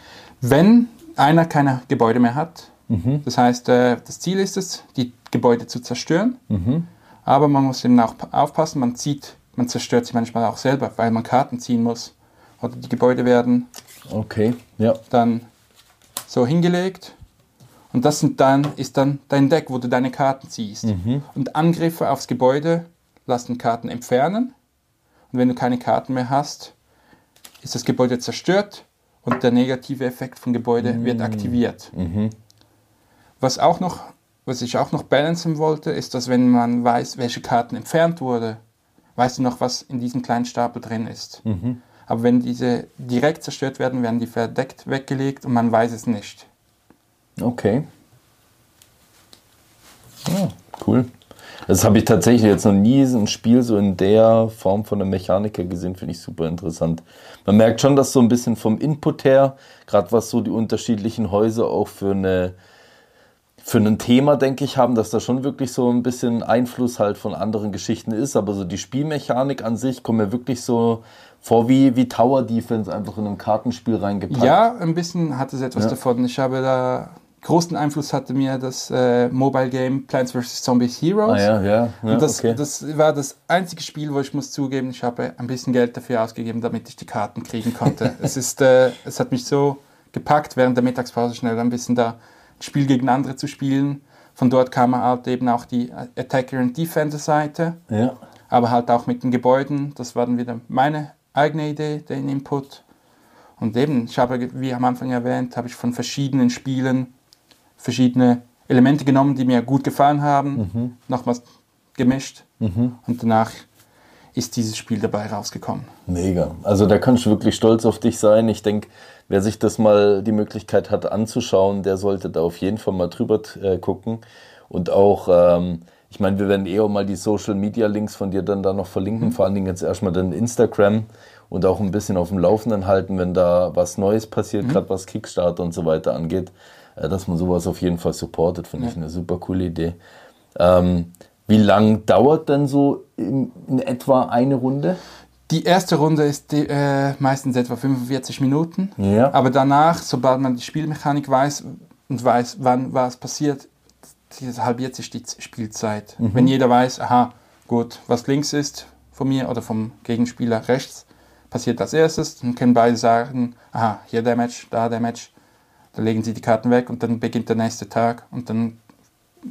Wenn einer keine Gebäude mehr hat, Mhm. Das heißt, äh, das Ziel ist es, die Gebäude zu zerstören. Mhm. Aber man muss eben auch aufpassen, man zieht, man zerstört sie manchmal auch selber, weil man Karten ziehen muss. Oder die Gebäude werden okay. ja. dann so hingelegt. Und das sind dann, ist dann dein Deck, wo du deine Karten ziehst. Mhm. Und Angriffe aufs Gebäude lassen Karten entfernen. Und wenn du keine Karten mehr hast, ist das Gebäude zerstört und der negative Effekt vom Gebäude mhm. wird aktiviert. Mhm. Was, auch noch, was ich auch noch balancen wollte, ist, dass wenn man weiß, welche Karten entfernt wurde, weißt du noch, was in diesem kleinen Stapel drin ist. Mhm. Aber wenn diese direkt zerstört werden, werden die verdeckt weggelegt und man weiß es nicht. Okay. Ja, cool. Das habe ich tatsächlich jetzt noch nie ein Spiel so in der Form von einem Mechaniker gesehen, finde ich super interessant. Man merkt schon, dass so ein bisschen vom Input her, gerade was so die unterschiedlichen Häuser auch für eine für ein Thema, denke ich, haben, dass da schon wirklich so ein bisschen Einfluss halt von anderen Geschichten ist. Aber so die Spielmechanik an sich kommt mir wirklich so vor wie, wie Tower Defense einfach in einem Kartenspiel reingepackt. Ja, ein bisschen hat es etwas ja. davon. Ich habe da großen Einfluss hatte mir das äh, Mobile Game Plants vs. Zombies Heroes. Ah, ja, ja. ja Und das, okay. das war das einzige Spiel, wo ich muss zugeben, ich habe ein bisschen Geld dafür ausgegeben, damit ich die Karten kriegen konnte. [laughs] es, ist, äh, es hat mich so gepackt, während der Mittagspause schnell ein bisschen da Spiel gegen andere zu spielen. Von dort kam halt eben auch die Attacker- und Defender-Seite. Ja. Aber halt auch mit den Gebäuden. Das war dann wieder meine eigene Idee, den Input. Und eben, ich habe, wie am Anfang erwähnt, habe ich von verschiedenen Spielen verschiedene Elemente genommen, die mir gut gefallen haben, mhm. nochmals gemischt. Mhm. Und danach ist dieses Spiel dabei rausgekommen. Mega. Also da kannst du wirklich stolz auf dich sein. Ich denke, wer sich das mal die Möglichkeit hat anzuschauen, der sollte da auf jeden Fall mal drüber äh, gucken. Und auch, ähm, ich meine, wir werden eh auch mal die Social Media Links von dir dann da noch verlinken, mhm. vor allen Dingen jetzt erstmal den Instagram und auch ein bisschen auf dem Laufenden halten, wenn da was Neues passiert, mhm. gerade was Kickstarter und so weiter angeht, dass man sowas auf jeden Fall supportet, finde ja. ich eine super coole Idee. Ähm, wie lang dauert denn so in, in etwa eine Runde? Die erste Runde ist die, äh, meistens etwa 45 Minuten. Ja. Aber danach, sobald man die Spielmechanik weiß, und weiß, wann was passiert, halbiert sich die Spielzeit. Mhm. Wenn jeder weiß, aha, gut, was links ist von mir oder vom Gegenspieler rechts, passiert als erstes, dann können beide sagen, aha, hier der Match, da der Match, dann legen sie die Karten weg und dann beginnt der nächste Tag und dann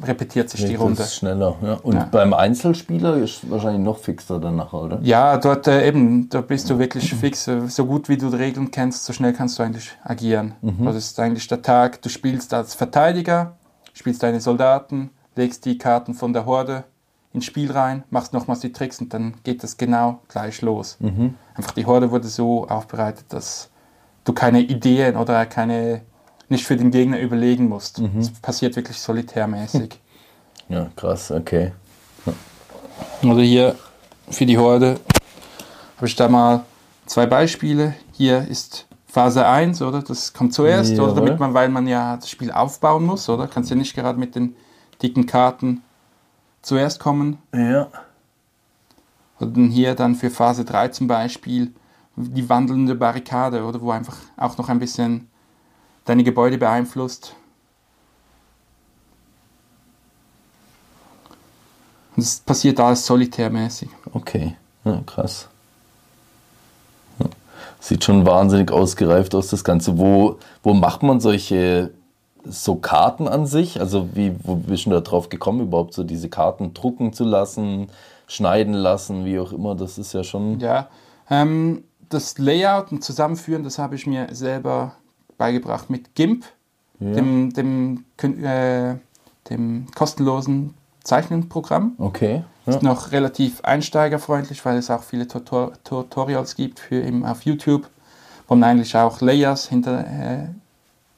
repetiert sich ja, die Runde. Das ist schneller, ja. Und ja. beim Einzelspieler ist wahrscheinlich noch fixer danach, oder? Ja, dort äh, eben, da bist du wirklich fix. So gut wie du die Regeln kennst, so schnell kannst du eigentlich agieren. Mhm. Das ist eigentlich der Tag, du spielst als Verteidiger, spielst deine Soldaten, legst die Karten von der Horde ins Spiel rein, machst nochmals die Tricks und dann geht das genau gleich los. Mhm. Einfach die Horde wurde so aufbereitet, dass du keine Ideen oder keine nicht für den Gegner überlegen musst. Mhm. Das passiert wirklich solitärmäßig. Ja, krass, okay. Ja. Also hier für die Horde habe ich da mal zwei Beispiele. Hier ist Phase 1, oder? Das kommt zuerst, Jawohl. oder? Damit man, weil man ja das Spiel aufbauen muss, oder? Kannst ja nicht gerade mit den dicken Karten zuerst kommen. Ja. Und dann hier dann für Phase 3 zum Beispiel die wandelnde Barrikade, oder? Wo einfach auch noch ein bisschen deine Gebäude beeinflusst. Und es passiert alles solitärmäßig. Okay, ja, krass. Ja. Sieht schon wahnsinnig ausgereift aus, das Ganze. Wo, wo macht man solche so Karten an sich? Also wie, wo bist du da drauf gekommen, überhaupt so diese Karten drucken zu lassen, schneiden lassen, wie auch immer? Das ist ja schon... Ja, ähm, das Layout und Zusammenführen, das habe ich mir selber beigebracht mit GIMP, ja. dem, dem, äh, dem kostenlosen Zeichnenprogramm. Okay. Ja. Ist noch relativ einsteigerfreundlich, weil es auch viele Tutor Tutorials gibt für eben auf YouTube, wo man eigentlich auch Layers hinter, äh,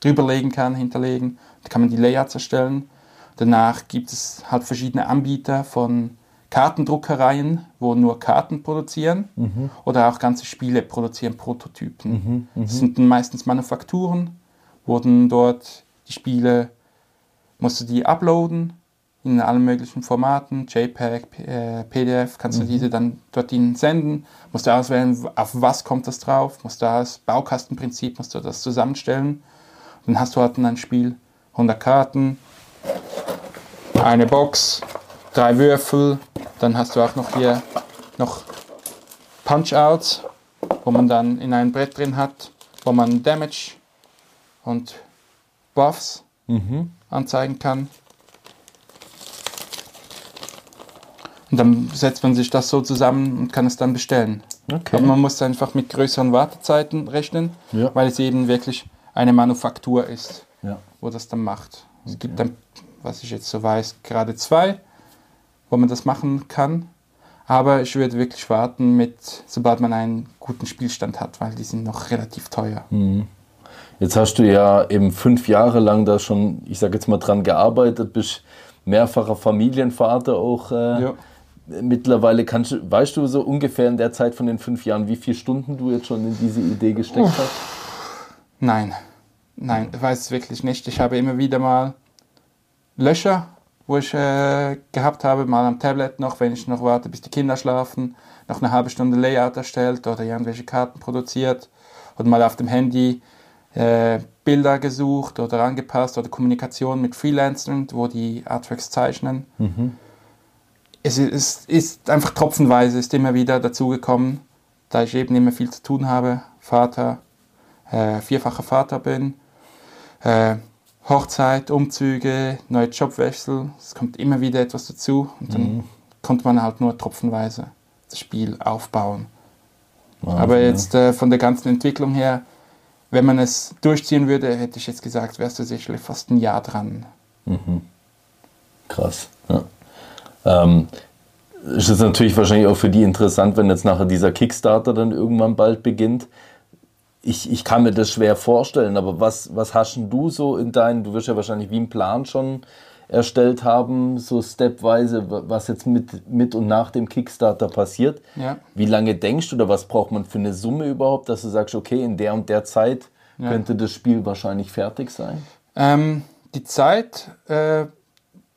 drüberlegen kann, hinterlegen. Da kann man die Layouts erstellen. Danach gibt es halt verschiedene Anbieter von Kartendruckereien, wo nur Karten produzieren mhm. oder auch ganze Spiele produzieren, Prototypen. Mhm, mhm. das sind meistens Manufakturen, wurden dort die Spiele, musst du die uploaden in allen möglichen Formaten, JPEG, äh, PDF, kannst du mhm. diese dann dort ihnen senden, musst du auswählen, auf was kommt das drauf, musst du das Baukastenprinzip, musst du das zusammenstellen. Dann hast du halt ein Spiel, 100 Karten, eine Box, drei Würfel, dann hast du auch noch hier noch Punch-Outs, wo man dann in ein Brett drin hat, wo man Damage und Buffs mhm. anzeigen kann. Und dann setzt man sich das so zusammen und kann es dann bestellen. Okay. Aber man muss einfach mit größeren Wartezeiten rechnen, ja. weil es eben wirklich eine Manufaktur ist, ja. wo das dann macht. Es okay. gibt dann, was ich jetzt so weiß, gerade zwei wo man das machen kann. Aber ich würde wirklich warten, mit, sobald man einen guten Spielstand hat, weil die sind noch relativ teuer. Mhm. Jetzt hast du ja eben fünf Jahre lang da schon, ich sage jetzt mal, dran gearbeitet, bist mehrfacher Familienvater auch. Äh, ja. Mittlerweile kannst du, weißt du so ungefähr in der Zeit von den fünf Jahren, wie viele Stunden du jetzt schon in diese Idee gesteckt Uff. hast? Nein, nein, ich weiß es wirklich nicht. Ich habe immer wieder mal Löcher wo ich äh, gehabt habe, mal am Tablet noch, wenn ich noch warte, bis die Kinder schlafen, noch eine halbe Stunde Layout erstellt oder irgendwelche Karten produziert und mal auf dem Handy äh, Bilder gesucht oder angepasst oder Kommunikation mit Freelancern, wo die Artworks zeichnen. Mhm. Es ist, ist, einfach tropfenweise, ist immer wieder dazugekommen, da ich eben immer viel zu tun habe, Vater, äh, vierfacher Vater bin, äh, Hochzeit, Umzüge, neue Jobwechsel, es kommt immer wieder etwas dazu und dann mhm. konnte man halt nur tropfenweise das Spiel aufbauen. Wahnsinn, Aber jetzt äh, von der ganzen Entwicklung her, wenn man es durchziehen würde, hätte ich jetzt gesagt, wärst du sicherlich fast ein Jahr dran. Mhm. Krass. Ja. Ähm, es ist natürlich wahrscheinlich auch für die interessant, wenn jetzt nachher dieser Kickstarter dann irgendwann bald beginnt ich, ich kann mir das schwer vorstellen, aber was, was hast du so in deinen, du wirst ja wahrscheinlich wie einen Plan schon erstellt haben, so stepweise, was jetzt mit, mit und nach dem Kickstarter passiert. Ja. Wie lange denkst du oder was braucht man für eine Summe überhaupt, dass du sagst, okay, in der und der Zeit ja. könnte das Spiel wahrscheinlich fertig sein? Ähm, die Zeit, äh,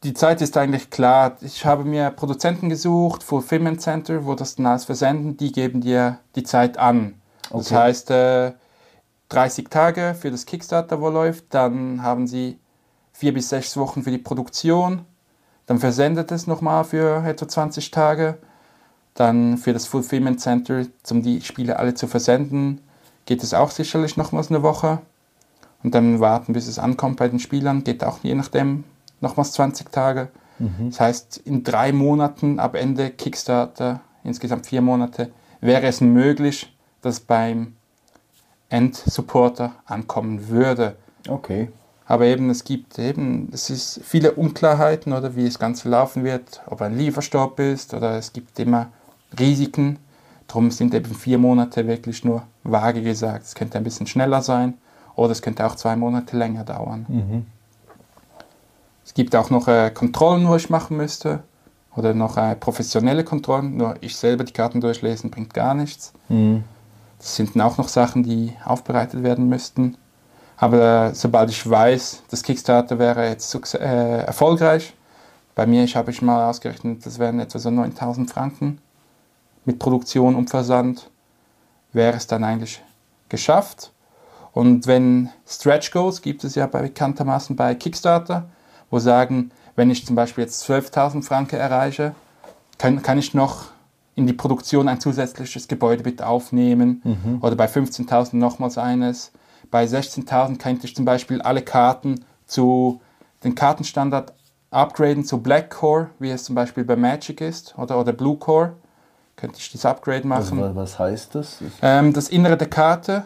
die Zeit ist eigentlich klar. Ich habe mir Produzenten gesucht, Fulfillment Center, wo das dann alles versenden, die geben dir die Zeit an. Okay. Das heißt, äh, 30 Tage für das Kickstarter, wo läuft, dann haben sie vier bis sechs Wochen für die Produktion, dann versendet es nochmal für etwa 20 Tage, dann für das Fulfillment Center, um die Spiele alle zu versenden, geht es auch sicherlich nochmals eine Woche und dann warten, bis es ankommt bei den Spielern, geht auch je nachdem nochmals 20 Tage. Mhm. Das heißt, in drei Monaten ab Ende Kickstarter, insgesamt vier Monate, wäre es möglich, dass beim Endsupporter ankommen würde. Okay. Aber eben, es gibt eben, es ist viele Unklarheiten oder wie das Ganze laufen wird, ob ein Lieferstopp ist oder es gibt immer Risiken. Darum sind eben vier Monate wirklich nur vage gesagt. Es könnte ein bisschen schneller sein oder es könnte auch zwei Monate länger dauern. Mhm. Es gibt auch noch äh, Kontrollen, wo ich machen müsste. Oder noch äh, professionelle Kontrollen. Nur ich selber die Karten durchlesen bringt gar nichts. Mhm. Das sind auch noch Sachen, die aufbereitet werden müssten. Aber äh, sobald ich weiß, das Kickstarter wäre jetzt äh, erfolgreich, bei mir ich habe ich mal ausgerechnet, das wären etwa so 9000 Franken mit Produktion und Versand, wäre es dann eigentlich geschafft. Und wenn Stretch Goals gibt es ja bekanntermaßen bei Kickstarter, wo sagen, wenn ich zum Beispiel jetzt 12.000 Franken erreiche, kann, kann ich noch in die Produktion ein zusätzliches Gebäude bitte aufnehmen mhm. oder bei 15.000 nochmals eines. Bei 16.000 könnte ich zum Beispiel alle Karten zu den Kartenstandard upgraden zu Black Core, wie es zum Beispiel bei Magic ist, oder, oder Blue Core. Könnte ich das Upgrade machen. Also, was heißt das? Ähm, das Innere der Karte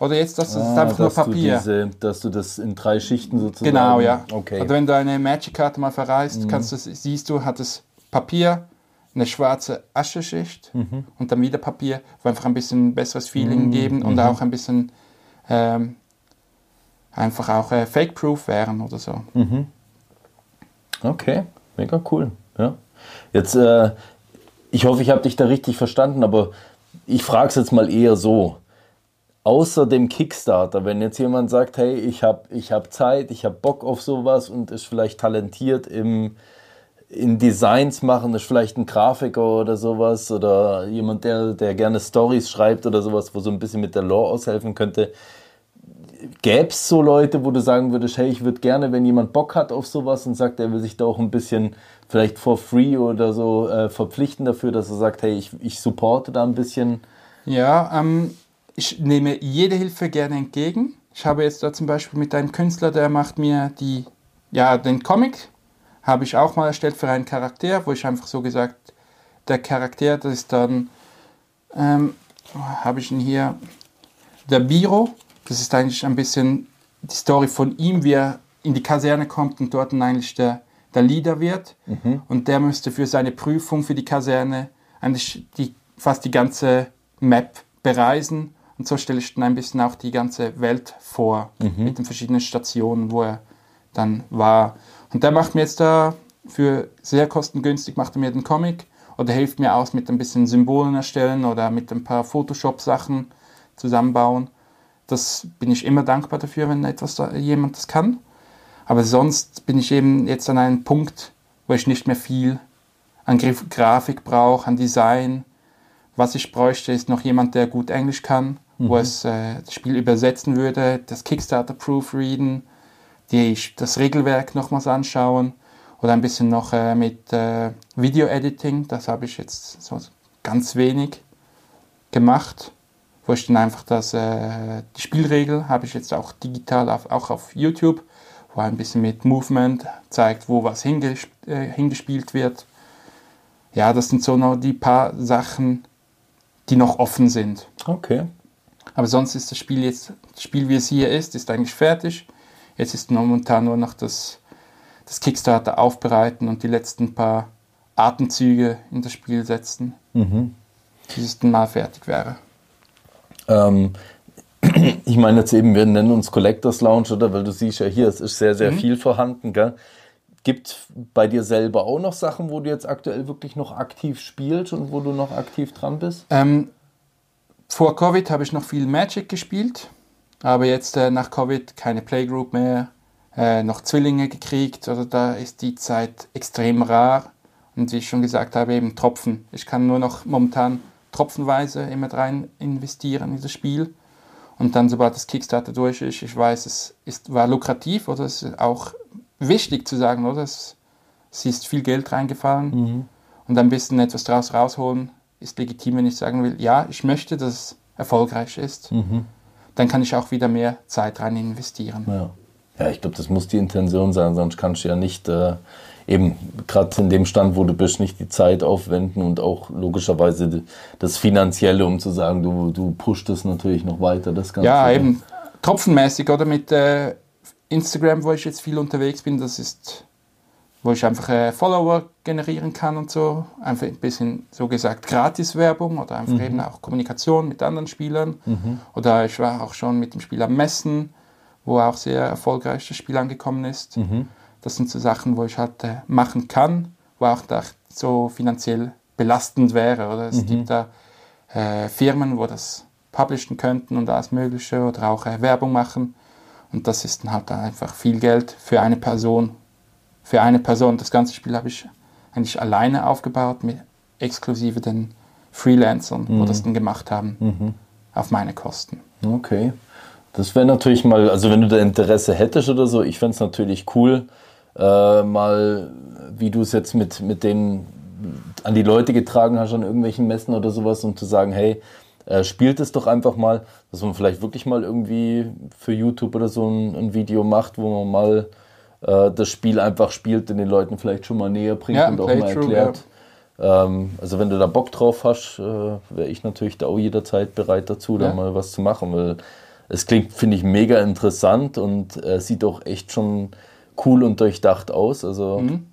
oder jetzt, das ah, ist einfach nur Papier. Du diese, dass du das in drei Schichten sozusagen. Genau, ja. Okay. Also wenn du eine Magic-Karte mal verreist, mhm. kannst du, siehst du, hat es Papier, eine schwarze Ascheschicht mhm. und dann wieder Papier, wo einfach ein bisschen besseres Feeling mhm. geben und mhm. auch ein bisschen ähm, einfach auch äh, Fake-Proof wären oder so. Mhm. Okay, mega cool. Ja. Jetzt, äh, ich hoffe, ich habe dich da richtig verstanden, aber ich frage es jetzt mal eher so außer dem Kickstarter, wenn jetzt jemand sagt, hey, ich habe ich hab Zeit, ich habe Bock auf sowas und ist vielleicht talentiert im in Designs machen, ist vielleicht ein Grafiker oder sowas oder jemand, der, der gerne Stories schreibt oder sowas, wo so ein bisschen mit der Lore aushelfen könnte. Gäbe es so Leute, wo du sagen würdest, hey, ich würde gerne, wenn jemand Bock hat auf sowas und sagt, er will sich da auch ein bisschen vielleicht for free oder so äh, verpflichten dafür, dass er sagt, hey, ich, ich supporte da ein bisschen. Ja, ähm, ich nehme jede Hilfe gerne entgegen. Ich habe jetzt da zum Beispiel mit einem Künstler, der macht mir die, ja, den Comic, habe ich auch mal erstellt für einen Charakter, wo ich einfach so gesagt, der Charakter, das ist dann, ähm, habe ich ihn hier, der Biro, das ist eigentlich ein bisschen die Story von ihm, wie er in die Kaserne kommt und dort dann eigentlich der, der Leader wird. Mhm. Und der müsste für seine Prüfung für die Kaserne eigentlich die, fast die ganze Map bereisen und so stelle ich dann ein bisschen auch die ganze Welt vor, mhm. mit den verschiedenen Stationen, wo er dann war. Und der macht mir jetzt da für sehr kostengünstig, macht er mir den Comic oder hilft mir aus mit ein bisschen Symbolen erstellen oder mit ein paar Photoshop-Sachen zusammenbauen. Das bin ich immer dankbar dafür, wenn etwas da, jemand das kann. Aber sonst bin ich eben jetzt an einem Punkt, wo ich nicht mehr viel an Grafik brauche, an Design. Was ich bräuchte, ist noch jemand, der gut Englisch kann mhm. wo es äh, das Spiel übersetzen würde, das Kickstarter proofreaden, die, das Regelwerk nochmals anschauen oder ein bisschen noch äh, mit äh, Video-Editing, das habe ich jetzt so ganz wenig gemacht, wo ich dann einfach das, äh, die Spielregel habe ich jetzt auch digital auf, auch auf YouTube, wo ein bisschen mit Movement zeigt, wo was hingesp äh, hingespielt wird. Ja, das sind so noch die paar Sachen, die noch offen sind. Okay. Aber sonst ist das Spiel jetzt, das Spiel wie es hier ist, ist eigentlich fertig. Jetzt ist momentan nur noch das, das Kickstarter aufbereiten und die letzten paar Atemzüge in das Spiel setzen, mhm. bis es dann mal fertig wäre. Ähm, [clears throat] ich meine jetzt eben, wir nennen uns Collectors Lounge, oder? Weil du siehst ja hier, es ist sehr, sehr mhm. viel vorhanden, gell? Gibt bei dir selber auch noch Sachen, wo du jetzt aktuell wirklich noch aktiv spielst und wo du noch aktiv dran bist? Ähm, vor Covid habe ich noch viel Magic gespielt, aber jetzt äh, nach Covid keine Playgroup mehr, äh, noch Zwillinge gekriegt, also da ist die Zeit extrem rar. Und wie ich schon gesagt habe, eben Tropfen. Ich kann nur noch momentan tropfenweise immer rein investieren in das Spiel. Und dann, sobald das Kickstarter durch ist, ich weiß, es ist, war lukrativ oder es ist auch wichtig zu sagen, oder? Es, es ist viel Geld reingefallen mhm. und ein bisschen etwas daraus rausholen ist legitim, wenn ich sagen will, ja, ich möchte, dass es erfolgreich ist. Mhm. Dann kann ich auch wieder mehr Zeit rein investieren. Ja, ja ich glaube, das muss die Intention sein, sonst kannst du ja nicht äh, eben gerade in dem Stand, wo du bist, nicht die Zeit aufwenden und auch logischerweise das Finanzielle, um zu sagen, du, du pusht es natürlich noch weiter. Das Ganze. Ja, eben tropfenmäßig oder mit äh, Instagram, wo ich jetzt viel unterwegs bin, das ist, wo ich einfach äh, Follower generieren kann und so. Einfach ein bisschen, so gesagt, Gratis-Werbung oder einfach mhm. eben auch Kommunikation mit anderen Spielern. Mhm. Oder ich war auch schon mit dem Spiel am Messen, wo auch sehr erfolgreich das Spiel angekommen ist. Mhm. Das sind so Sachen, wo ich halt äh, machen kann, wo auch da so finanziell belastend wäre. Oder es mhm. gibt da äh, Firmen, wo das publishen könnten und alles Mögliche oder auch äh, Werbung machen. Und das ist dann halt einfach viel Geld für eine Person. Für eine Person. Das ganze Spiel habe ich eigentlich alleine aufgebaut, mit exklusive den Freelancern, mhm. wo das dann gemacht haben, mhm. auf meine Kosten. Okay. Das wäre natürlich mal, also wenn du da Interesse hättest oder so, ich fände es natürlich cool, äh, mal, wie du es jetzt mit, mit denen an die Leute getragen hast, an irgendwelchen Messen oder sowas, um zu sagen, hey, äh, spielt es doch einfach mal, dass man vielleicht wirklich mal irgendwie für YouTube oder so ein, ein Video macht, wo man mal äh, das Spiel einfach spielt und den Leuten vielleicht schon mal näher bringt ja, und auch mal erklärt. Ja. Ähm, also wenn du da Bock drauf hast, äh, wäre ich natürlich da auch jederzeit bereit dazu, ja. da mal was zu machen, weil es klingt, finde ich, mega interessant und äh, sieht auch echt schon cool und durchdacht aus. Also mhm.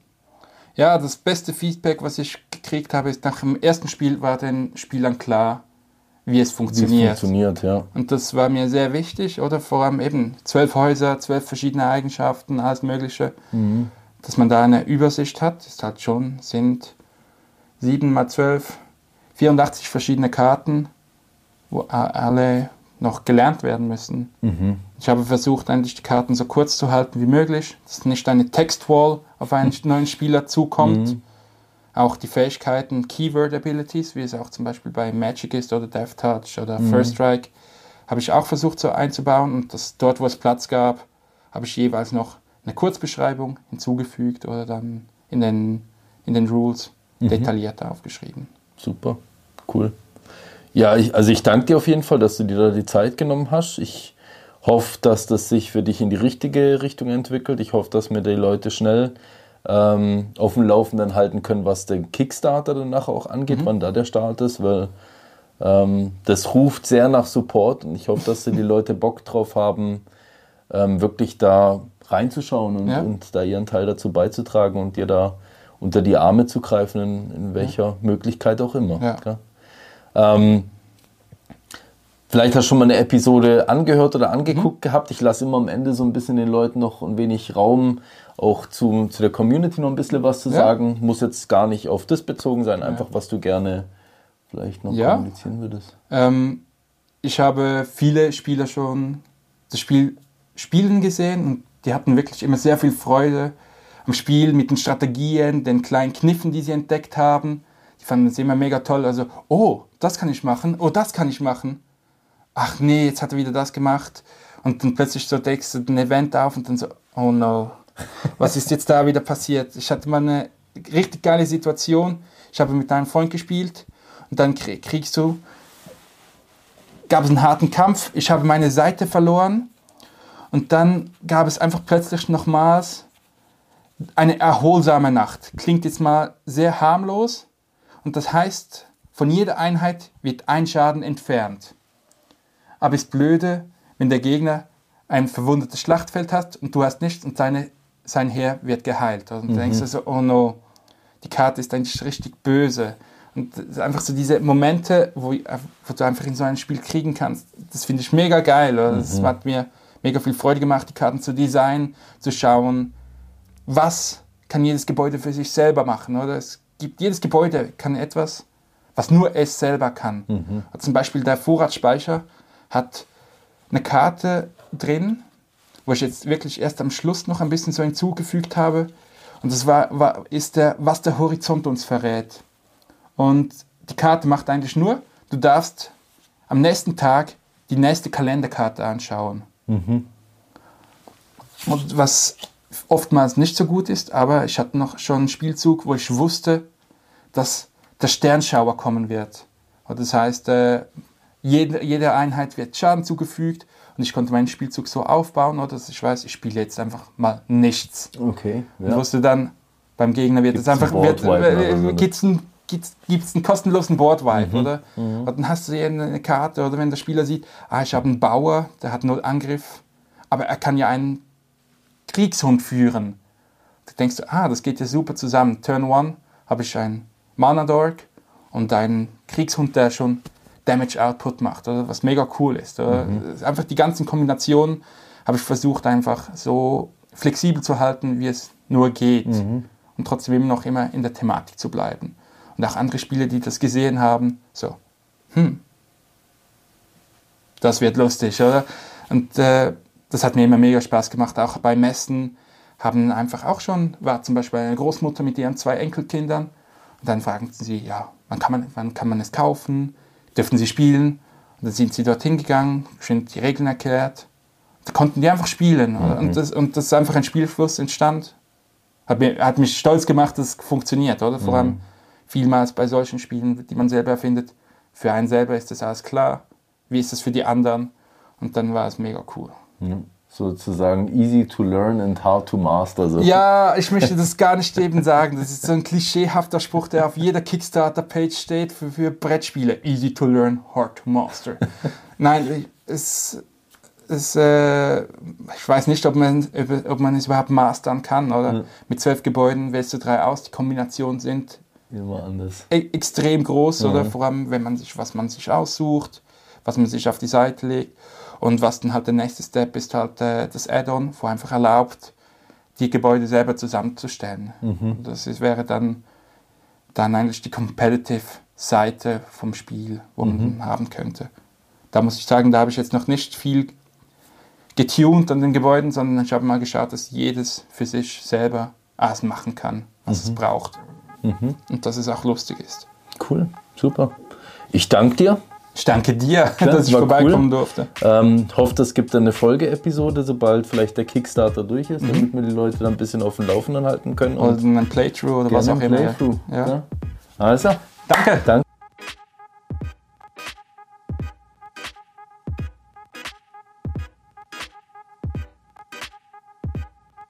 Ja, das beste Feedback, was ich gekriegt habe, ist nach dem ersten Spiel war den Spielern klar, wie es funktioniert. Wie es funktioniert, ja. Und das war mir sehr wichtig, oder vor allem eben zwölf Häuser, zwölf verschiedene Eigenschaften, alles Mögliche, mhm. dass man da eine Übersicht hat. Das halt schon, sind sieben mal zwölf, 84 verschiedene Karten, wo alle noch gelernt werden müssen. Mhm. Ich habe versucht, eigentlich die Karten so kurz zu halten wie möglich, dass nicht eine Textwall auf einen neuen Spieler zukommt. Mhm. Auch die Fähigkeiten, Keyword Abilities, wie es auch zum Beispiel bei Magic ist oder Death Touch oder mhm. First Strike, habe ich auch versucht so einzubauen und das, dort, wo es Platz gab, habe ich jeweils noch eine Kurzbeschreibung hinzugefügt oder dann in den, in den Rules mhm. detaillierter aufgeschrieben. Super, cool. Ja, ich, also ich danke dir auf jeden Fall, dass du dir da die Zeit genommen hast. Ich hoffe, dass das sich für dich in die richtige Richtung entwickelt. Ich hoffe, dass mir die Leute schnell ähm, auf dem Laufenden halten können, was den Kickstarter danach auch angeht, mhm. wann da der Start ist, weil ähm, das ruft sehr nach Support und ich hoffe, dass die Leute Bock drauf haben, ähm, wirklich da reinzuschauen und, ja. und, da ihren Teil dazu beizutragen und dir da unter die Arme zu greifen, in, in welcher ja. Möglichkeit auch immer. Ja. Vielleicht hast du schon mal eine Episode angehört oder angeguckt mhm. gehabt. Ich lasse immer am Ende so ein bisschen den Leuten noch ein wenig Raum, auch zu, zu der Community noch ein bisschen was zu ja. sagen. Muss jetzt gar nicht auf das bezogen sein, einfach was du gerne vielleicht noch ja. kommunizieren würdest. Ähm, ich habe viele Spieler schon das Spiel spielen gesehen und die hatten wirklich immer sehr viel Freude am Spiel mit den Strategien, den kleinen Kniffen, die sie entdeckt haben. Die fanden es immer mega toll. Also, oh, das kann ich machen, oh, das kann ich machen. Ach nee, jetzt hat er wieder das gemacht. Und dann plötzlich so deckst du ein Event auf und dann so, oh no, was ist jetzt da wieder passiert? Ich hatte mal eine richtig geile Situation. Ich habe mit einem Freund gespielt und dann kriegst du, gab es einen harten Kampf. Ich habe meine Seite verloren und dann gab es einfach plötzlich nochmals eine erholsame Nacht. Klingt jetzt mal sehr harmlos und das heißt, von jeder Einheit wird ein Schaden entfernt. Aber ist blöde, wenn der Gegner ein verwundetes Schlachtfeld hat und du hast nichts und seine, sein Heer wird geheilt. Und mhm. du denkst so, oh no, die Karte ist eigentlich richtig böse. Und einfach so diese Momente, wo, wo, du einfach in so ein Spiel kriegen kannst, das finde ich mega geil. Das mhm. hat mir mega viel Freude gemacht, die Karten zu designen, zu schauen, was kann jedes Gebäude für sich selber machen. Oder es gibt jedes Gebäude kann etwas, was nur es selber kann. Mhm. Zum Beispiel der Vorratsspeicher hat eine Karte drin, wo ich jetzt wirklich erst am Schluss noch ein bisschen so hinzugefügt habe. Und das war, war, ist der, was der Horizont uns verrät. Und die Karte macht eigentlich nur, du darfst am nächsten Tag die nächste Kalenderkarte anschauen. Mhm. Und was oftmals nicht so gut ist, aber ich hatte noch schon einen Spielzug, wo ich wusste, dass der Sternschauer kommen wird. Das heißt, äh, jede, jede Einheit wird Schaden zugefügt und ich konnte meinen Spielzug so aufbauen, oder, dass ich weiß, ich spiele jetzt einfach mal nichts. Okay. Ja. Und wusste dann, beim Gegner wird es einfach, wird, äh, gibt's ein, gibt's, gibt's einen kostenlosen Boardwipe, mhm. oder? Mhm. Und dann hast du eine Karte, oder wenn der Spieler sieht, ah, ich habe einen Bauer, der hat null Angriff, aber er kann ja einen Kriegshund führen. Da denkst du, ah, das geht ja super zusammen. Turn 1 habe ich einen Mana Dork und einen Kriegshund, der schon Damage Output macht, oder? was mega cool ist. Mhm. Einfach die ganzen Kombinationen habe ich versucht einfach so flexibel zu halten, wie es nur geht. Mhm. Und trotzdem immer noch immer in der Thematik zu bleiben. Und auch andere Spieler, die das gesehen haben, so, hm, das wird lustig, oder? Und äh, das hat mir immer mega Spaß gemacht. Auch bei Messen haben einfach auch schon, war zum Beispiel eine Großmutter mit ihren zwei Enkelkindern. Und dann fragten sie, ja, wann kann man, wann kann man es kaufen? Dürfen sie spielen? Und dann sind sie dorthin gegangen, schön die Regeln erklärt. Da konnten die einfach spielen. Mhm. Und, das, und das ist einfach ein Spielfluss entstand. Hat, mir, hat mich stolz gemacht, dass es funktioniert, oder? Vor mhm. allem vielmals bei solchen Spielen, die man selber erfindet. Für einen selber ist das alles klar. Wie ist das für die anderen? Und dann war es mega cool. Ja, sozusagen easy to learn and hard to master. So. Ja, ich möchte das gar nicht eben sagen. Das ist so ein klischeehafter Spruch, der auf jeder Kickstarter-Page steht für, für Brettspiele. Easy to learn, hard to master. Nein, es, es, äh, ich weiß nicht, ob man, ob man es überhaupt mastern kann. Oder ja. mit zwölf Gebäuden wählst du drei aus. Die Kombinationen sind immer anders. E extrem groß, ja. oder vor allem, wenn man sich, was man sich aussucht, was man sich auf die Seite legt. Und was dann halt der nächste Step ist halt äh, das Add-on, wo einfach erlaubt, die Gebäude selber zusammenzustellen. Mhm. Das ist, wäre dann, dann eigentlich die Competitive-Seite vom Spiel, wo mhm. man haben könnte. Da muss ich sagen, da habe ich jetzt noch nicht viel getuned an den Gebäuden, sondern ich habe mal geschaut, dass jedes für sich selber alles machen kann, was mhm. es braucht. Mhm. Und dass es auch lustig ist. Cool, super. Ich danke dir ich danke dir, [laughs] Klar, dass ich vorbeikommen cool. durfte. Ähm, hoffe, es gibt eine Folgeepisode, sobald vielleicht der Kickstarter durch ist, mhm. damit wir die Leute dann ein bisschen auf dem Laufenden halten können. Oder ein Playthrough oder was auch immer. Playthrough. Ja. ja. Also, danke. danke.